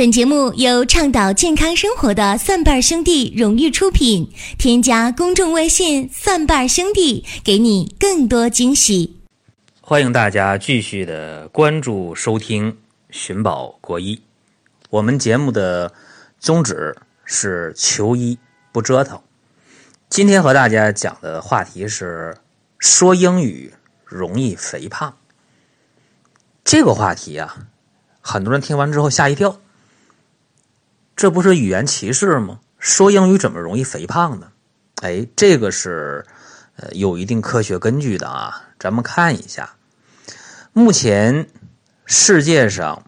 本节目由倡导健康生活的蒜瓣兄弟荣誉出品。添加公众微信“蒜瓣兄弟”，给你更多惊喜。欢迎大家继续的关注收听《寻宝国医》。我们节目的宗旨是求医不折腾。今天和大家讲的话题是说英语容易肥胖。这个话题啊，很多人听完之后吓一跳。这不是语言歧视吗？说英语怎么容易肥胖呢？哎，这个是呃有一定科学根据的啊。咱们看一下，目前世界上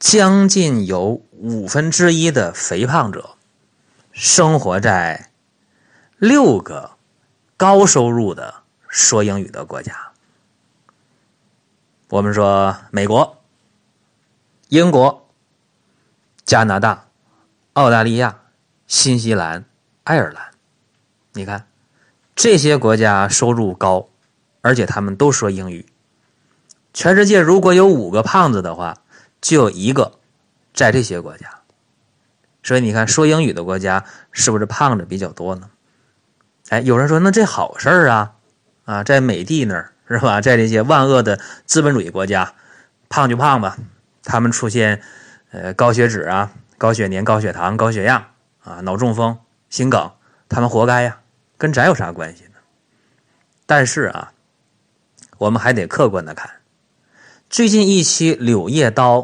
将近有五分之一的肥胖者生活在六个高收入的说英语的国家。我们说美国、英国。加拿大、澳大利亚、新西兰、爱尔兰，你看这些国家收入高，而且他们都说英语。全世界如果有五个胖子的话，就有一个在这些国家。所以你看，说英语的国家是不是胖子比较多呢？哎，有人说那这好事儿啊啊，在美帝那儿是吧？在这些万恶的资本主义国家，胖就胖吧，他们出现。呃，高血脂啊，高血粘、高血糖、高血压啊，脑中风、心梗，他们活该呀，跟咱有啥关系呢？但是啊，我们还得客观的看，最近一期《柳叶刀》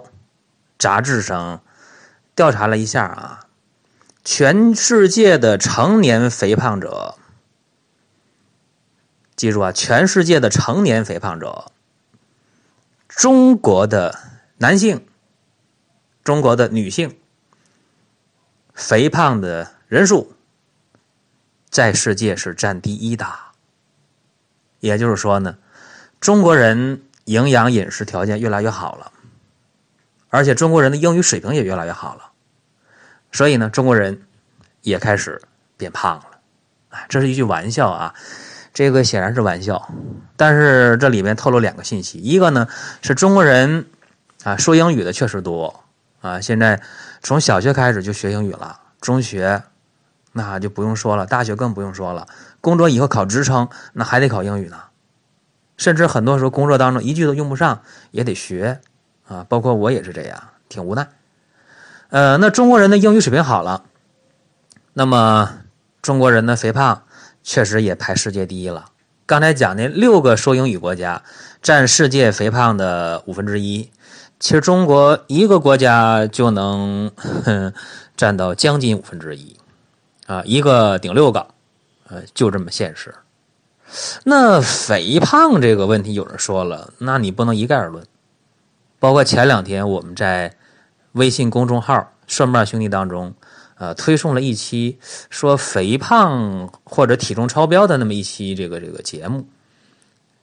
杂志上调查了一下啊，全世界的成年肥胖者，记住啊，全世界的成年肥胖者，中国的男性。中国的女性肥胖的人数在世界是占第一的，也就是说呢，中国人营养饮食条件越来越好了，而且中国人的英语水平也越来越好了，所以呢，中国人也开始变胖了。啊，这是一句玩笑啊，这个显然是玩笑，但是这里面透露两个信息，一个呢是中国人啊说英语的确实多。啊，现在从小学开始就学英语了，中学那就不用说了，大学更不用说了。工作以后考职称，那还得考英语呢。甚至很多时候工作当中一句都用不上，也得学啊。包括我也是这样，挺无奈。呃，那中国人的英语水平好了，那么中国人的肥胖确实也排世界第一了。刚才讲的六个说英语国家占世界肥胖的五分之一。其实中国一个国家就能 占到将近五分之一，啊，一个顶六个，呃，就这么现实。那肥胖这个问题，有人说了，那你不能一概而论。包括前两天我们在微信公众号“顺瓣兄弟”当中，呃，推送了一期说肥胖或者体重超标的那么一期这个这个节目，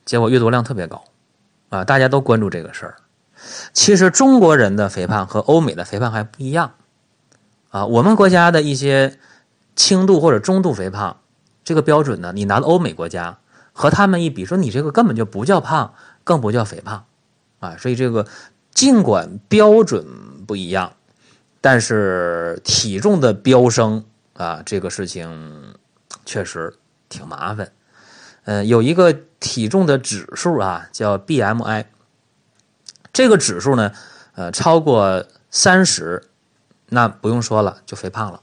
结果阅读量特别高，啊，大家都关注这个事儿。其实中国人的肥胖和欧美的肥胖还不一样，啊，我们国家的一些轻度或者中度肥胖，这个标准呢，你拿到欧美国家和他们一比，说你这个根本就不叫胖，更不叫肥胖，啊，所以这个尽管标准不一样，但是体重的飙升啊，这个事情确实挺麻烦。呃，有一个体重的指数啊，叫 BMI。这个指数呢，呃，超过三十，那不用说了，就肥胖了。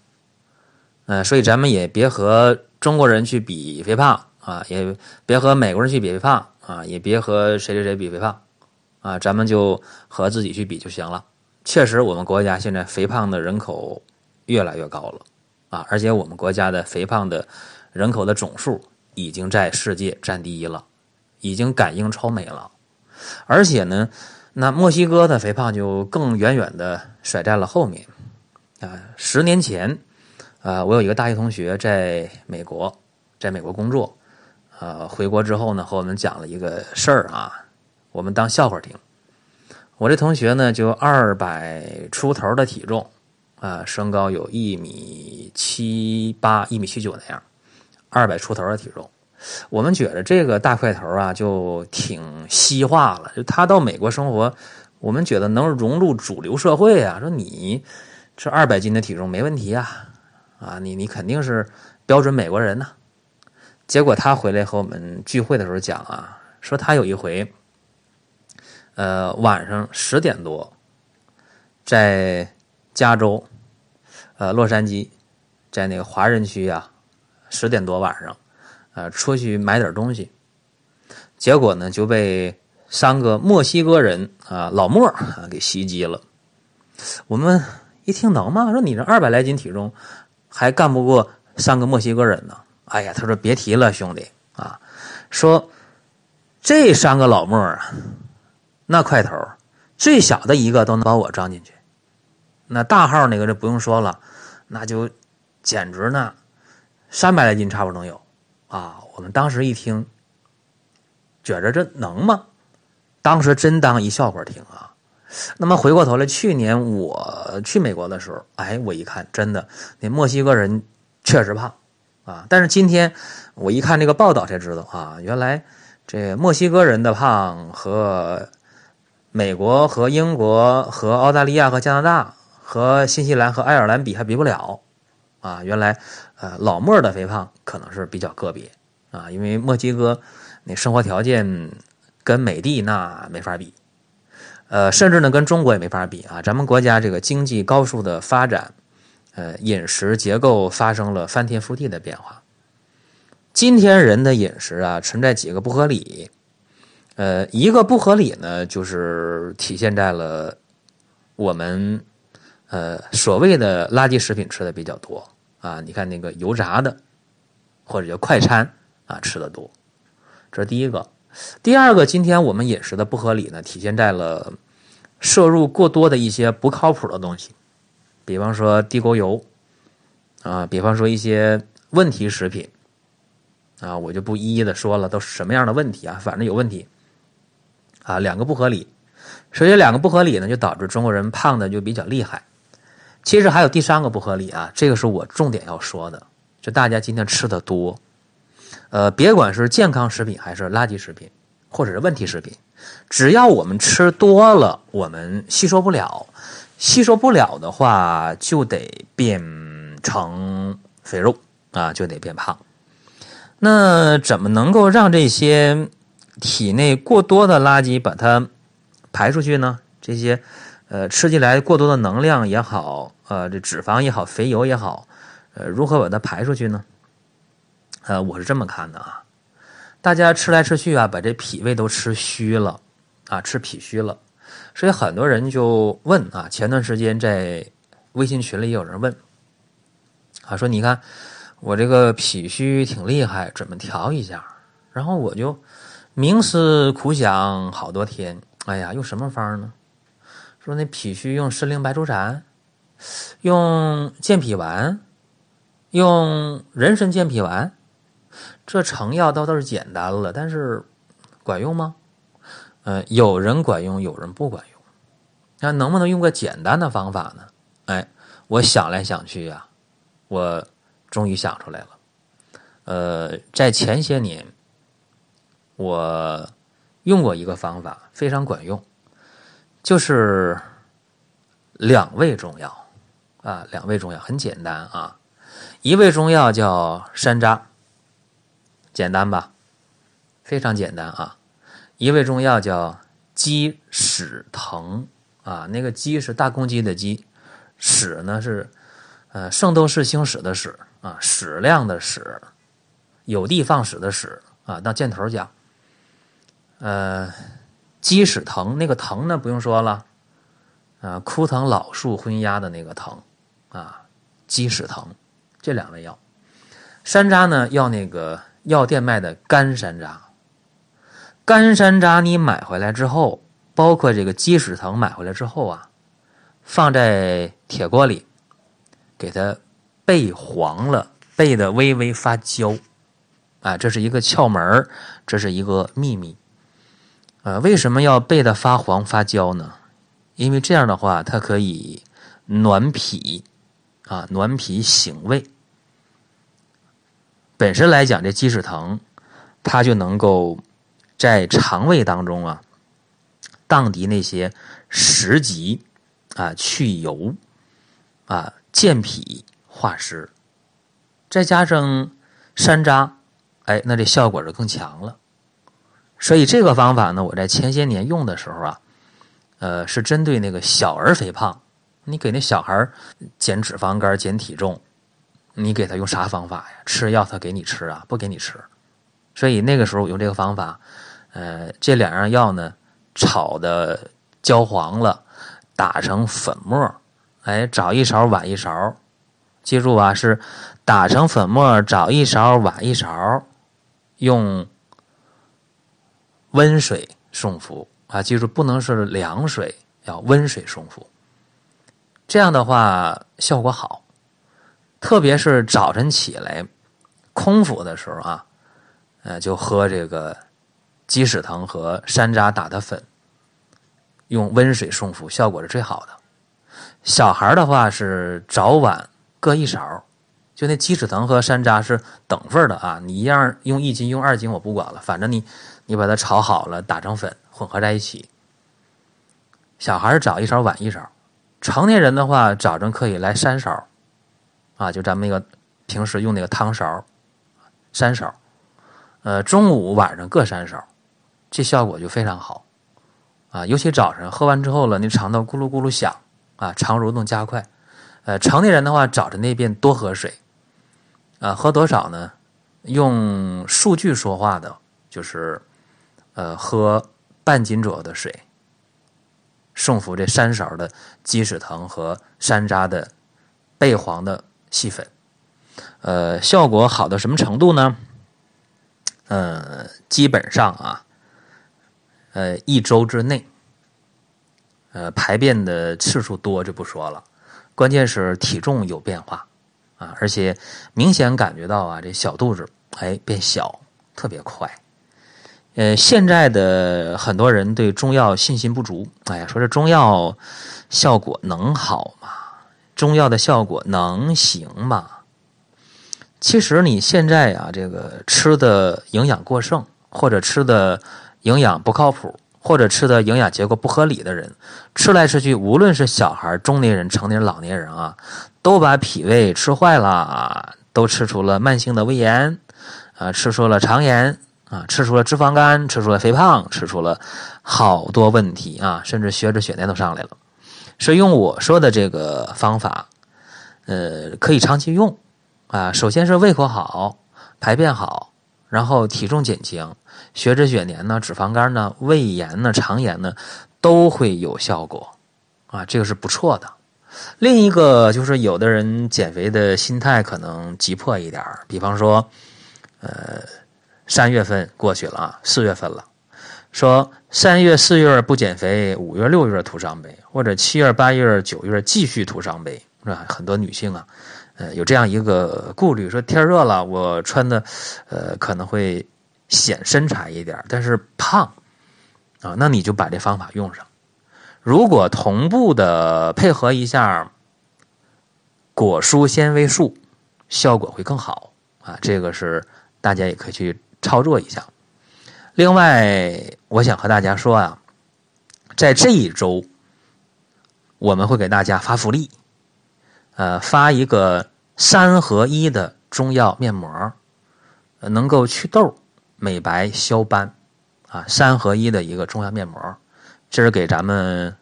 呃，所以咱们也别和中国人去比肥胖啊，也别和美国人去比肥胖啊，也别和谁谁谁比肥胖啊，咱们就和自己去比就行了。确实，我们国家现在肥胖的人口越来越高了啊，而且我们国家的肥胖的人口的总数已经在世界占第一了，已经赶英超美了，而且呢。那墨西哥的肥胖就更远远的甩在了后面，啊，十年前，啊，我有一个大学同学在美国，在美国工作，呃，回国之后呢，和我们讲了一个事儿啊，我们当笑话听。我这同学呢，就二百出头的体重，啊，身高有一米七八、一米七九那样，二百出头的体重。我们觉得这个大块头啊，就挺西化了。就他到美国生活，我们觉得能融入主流社会啊。说你这二百斤的体重没问题啊，啊，你你肯定是标准美国人呐。结果他回来和我们聚会的时候讲啊，说他有一回，呃，晚上十点多，在加州，呃，洛杉矶，在那个华人区啊，十点多晚上，呃，出去买点东西，结果呢就被三个墨西哥人啊老莫啊给袭击了。我们一听能吗？说你这二百来斤体重，还干不过三个墨西哥人呢？哎呀，他说别提了，兄弟啊，说这三个老莫啊，那块头，最小的一个都能把我装进去，那大号那个就不用说了，那就简直呢，三百来斤差不多能有啊。我们当时一听，觉着这能吗？当时真当一笑话听啊。那么回过头来，去年我去美国的时候，哎，我一看，真的那墨西哥人确实胖。啊！但是今天我一看这个报道才知道啊，原来这墨西哥人的胖和美国和英国和澳大利亚和加拿大和新西兰和爱尔兰比还比不了啊！原来呃老莫的肥胖可能是比较个别啊，因为墨西哥那生活条件跟美帝那没法比，呃，甚至呢跟中国也没法比啊！咱们国家这个经济高速的发展。呃，饮食结构发生了翻天覆地的变化。今天人的饮食啊，存在几个不合理。呃，一个不合理呢，就是体现在了我们呃所谓的垃圾食品吃的比较多啊。你看那个油炸的或者叫快餐啊，吃的多，这是第一个。第二个，今天我们饮食的不合理呢，体现在了摄入过多的一些不靠谱的东西。比方说地沟油，啊，比方说一些问题食品，啊，我就不一一的说了，都是什么样的问题啊？反正有问题，啊，两个不合理。首先两个不合理呢，就导致中国人胖的就比较厉害。其实还有第三个不合理啊，这个是我重点要说的，就大家今天吃的多，呃，别管是健康食品还是垃圾食品，或者是问题食品，只要我们吃多了，我们吸收不了。吸收不了的话，就得变成肥肉啊，就得变胖。那怎么能够让这些体内过多的垃圾把它排出去呢？这些呃吃进来过多的能量也好，呃这脂肪也好，肥油也好，呃如何把它排出去呢？呃，我是这么看的啊，大家吃来吃去啊，把这脾胃都吃虚了啊，吃脾虚了。所以很多人就问啊，前段时间在微信群里有人问啊，说你看我这个脾虚挺厉害，怎么调一下？然后我就冥思苦想好多天，哎呀，用什么方呢？说那脾虚用参苓白术散，用健脾丸，用人参健脾丸，这成药倒倒是简单了，但是管用吗？呃，有人管用，有人不管用。那能不能用个简单的方法呢？哎，我想来想去呀，我终于想出来了。呃，在前些年，我用过一个方法，非常管用，就是两味中药啊，两味中药很简单啊，一味中药叫山楂，简单吧？非常简单啊。一味中药叫鸡屎藤啊，那个鸡是大公鸡的鸡，屎呢是呃圣斗士星矢的矢啊，矢量的矢，有的放矢的矢啊，当箭头讲。呃，鸡屎藤那个藤呢不用说了，啊，枯藤老树昏鸦的那个藤啊，鸡屎藤这两味药，山楂呢要那个药店卖的干山楂。干山楂你买回来之后，包括这个鸡屎藤买回来之后啊，放在铁锅里，给它焙黄了，焙的微微发焦，啊，这是一个窍门这是一个秘密。呃，为什么要焙的发黄发焦呢？因为这样的话，它可以暖脾，啊，暖脾醒胃。本身来讲，这鸡屎藤它就能够。在肠胃当中啊，荡涤那些食积啊，去油啊，健脾化湿，再加上山楂，哎，那这效果就更强了。所以这个方法呢，我在前些年用的时候啊，呃，是针对那个小儿肥胖，你给那小孩减脂肪肝、减体重，你给他用啥方法呀？吃药他给你吃啊？不给你吃。所以那个时候我用这个方法，呃，这两样药呢，炒的焦黄了，打成粉末，哎，早一勺晚一勺，记住啊，是打成粉末，早一勺晚一勺，用。温水送服啊，记住不能是凉水，要温水送服。这样的话效果好，特别是早晨起来空腹的时候啊，呃，就喝这个鸡屎藤和山楂打的粉，用温水送服，效果是最好的。小孩的话是早晚各一勺，就那鸡屎藤和山楂是等份的啊，你一样用一斤用二斤我不管了，反正你。你把它炒好了，打成粉，混合在一起。小孩早一勺，晚一勺。成年人的话，早晨可以来三勺，啊，就咱们那个平时用那个汤勺，三勺。呃，中午、晚上各三勺，这效果就非常好。啊，尤其早晨喝完之后了，你肠道咕噜咕噜响，啊，肠蠕动加快。呃，成年人的话，早晨那边多喝水。啊，喝多少呢？用数据说话的，就是。呃，喝半斤左右的水，送服这三勺的鸡屎藤和山楂的焙黄的细粉，呃，效果好到什么程度呢？呃，基本上啊，呃，一周之内，呃，排便的次数多就不说了，关键是体重有变化啊，而且明显感觉到啊，这小肚子哎变小，特别快。呃，现在的很多人对中药信心不足。哎呀，说这中药效果能好吗？中药的效果能行吗？其实你现在呀，这个吃的营养过剩，或者吃的营养不靠谱，或者吃的营养结构不合理的人，吃来吃去，无论是小孩、中年人、成年人、老年人啊，都把脾胃吃坏了，都吃出了慢性的胃炎，啊，吃出了肠炎。啊，吃出了脂肪肝，吃出了肥胖，吃出了好多问题啊，甚至血脂、血粘都上来了。所以用我说的这个方法，呃，可以长期用啊。首先是胃口好，排便好，然后体重减轻，血脂、血粘呢，脂肪肝呢，胃炎呢，肠炎呢，都会有效果啊。这个是不错的。另一个就是有的人减肥的心态可能急迫一点比方说，呃。三月份过去了啊，四月份了。说三月、四月不减肥，五月、六月徒伤悲，或者七月、八月、九月继续徒伤悲，是吧？很多女性啊，呃，有这样一个顾虑，说天热了，我穿的，呃，可能会显身材一点，但是胖啊，那你就把这方法用上。如果同步的配合一下果蔬纤维素，效果会更好啊。这个是大家也可以去。操作一下。另外，我想和大家说啊，在这一周，我们会给大家发福利，呃，发一个三合一的中药面膜，能够祛痘、美白、消斑，啊，三合一的一个中药面膜，这是给咱们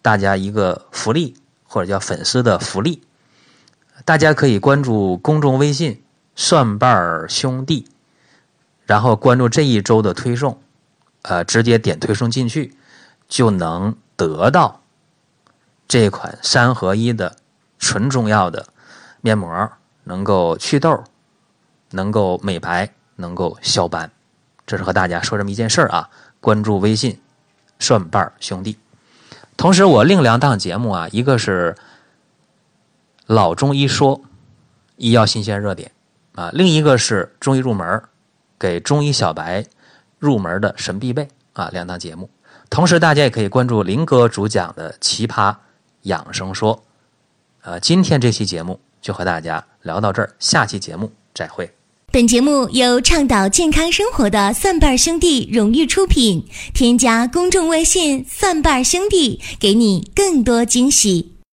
大家一个福利，或者叫粉丝的福利。大家可以关注公众微信“蒜瓣兄弟”。然后关注这一周的推送，呃，直接点推送进去，就能得到这款三合一的纯中药的面膜，能够祛痘，能够美白，能够消斑。这是和大家说这么一件事儿啊。关注微信“蒜瓣兄弟”，同时我另两档节目啊，一个是《老中医说》，医药新鲜热点啊，另一个是《中医入门》。给中医小白入门的神必备啊，两档节目。同时，大家也可以关注林哥主讲的《奇葩养生说》。呃，今天这期节目就和大家聊到这儿，下期节目再会。本节目由倡导健康生活的蒜瓣兄弟荣誉出品。添加公众微信“蒜瓣兄弟”，给你更多惊喜。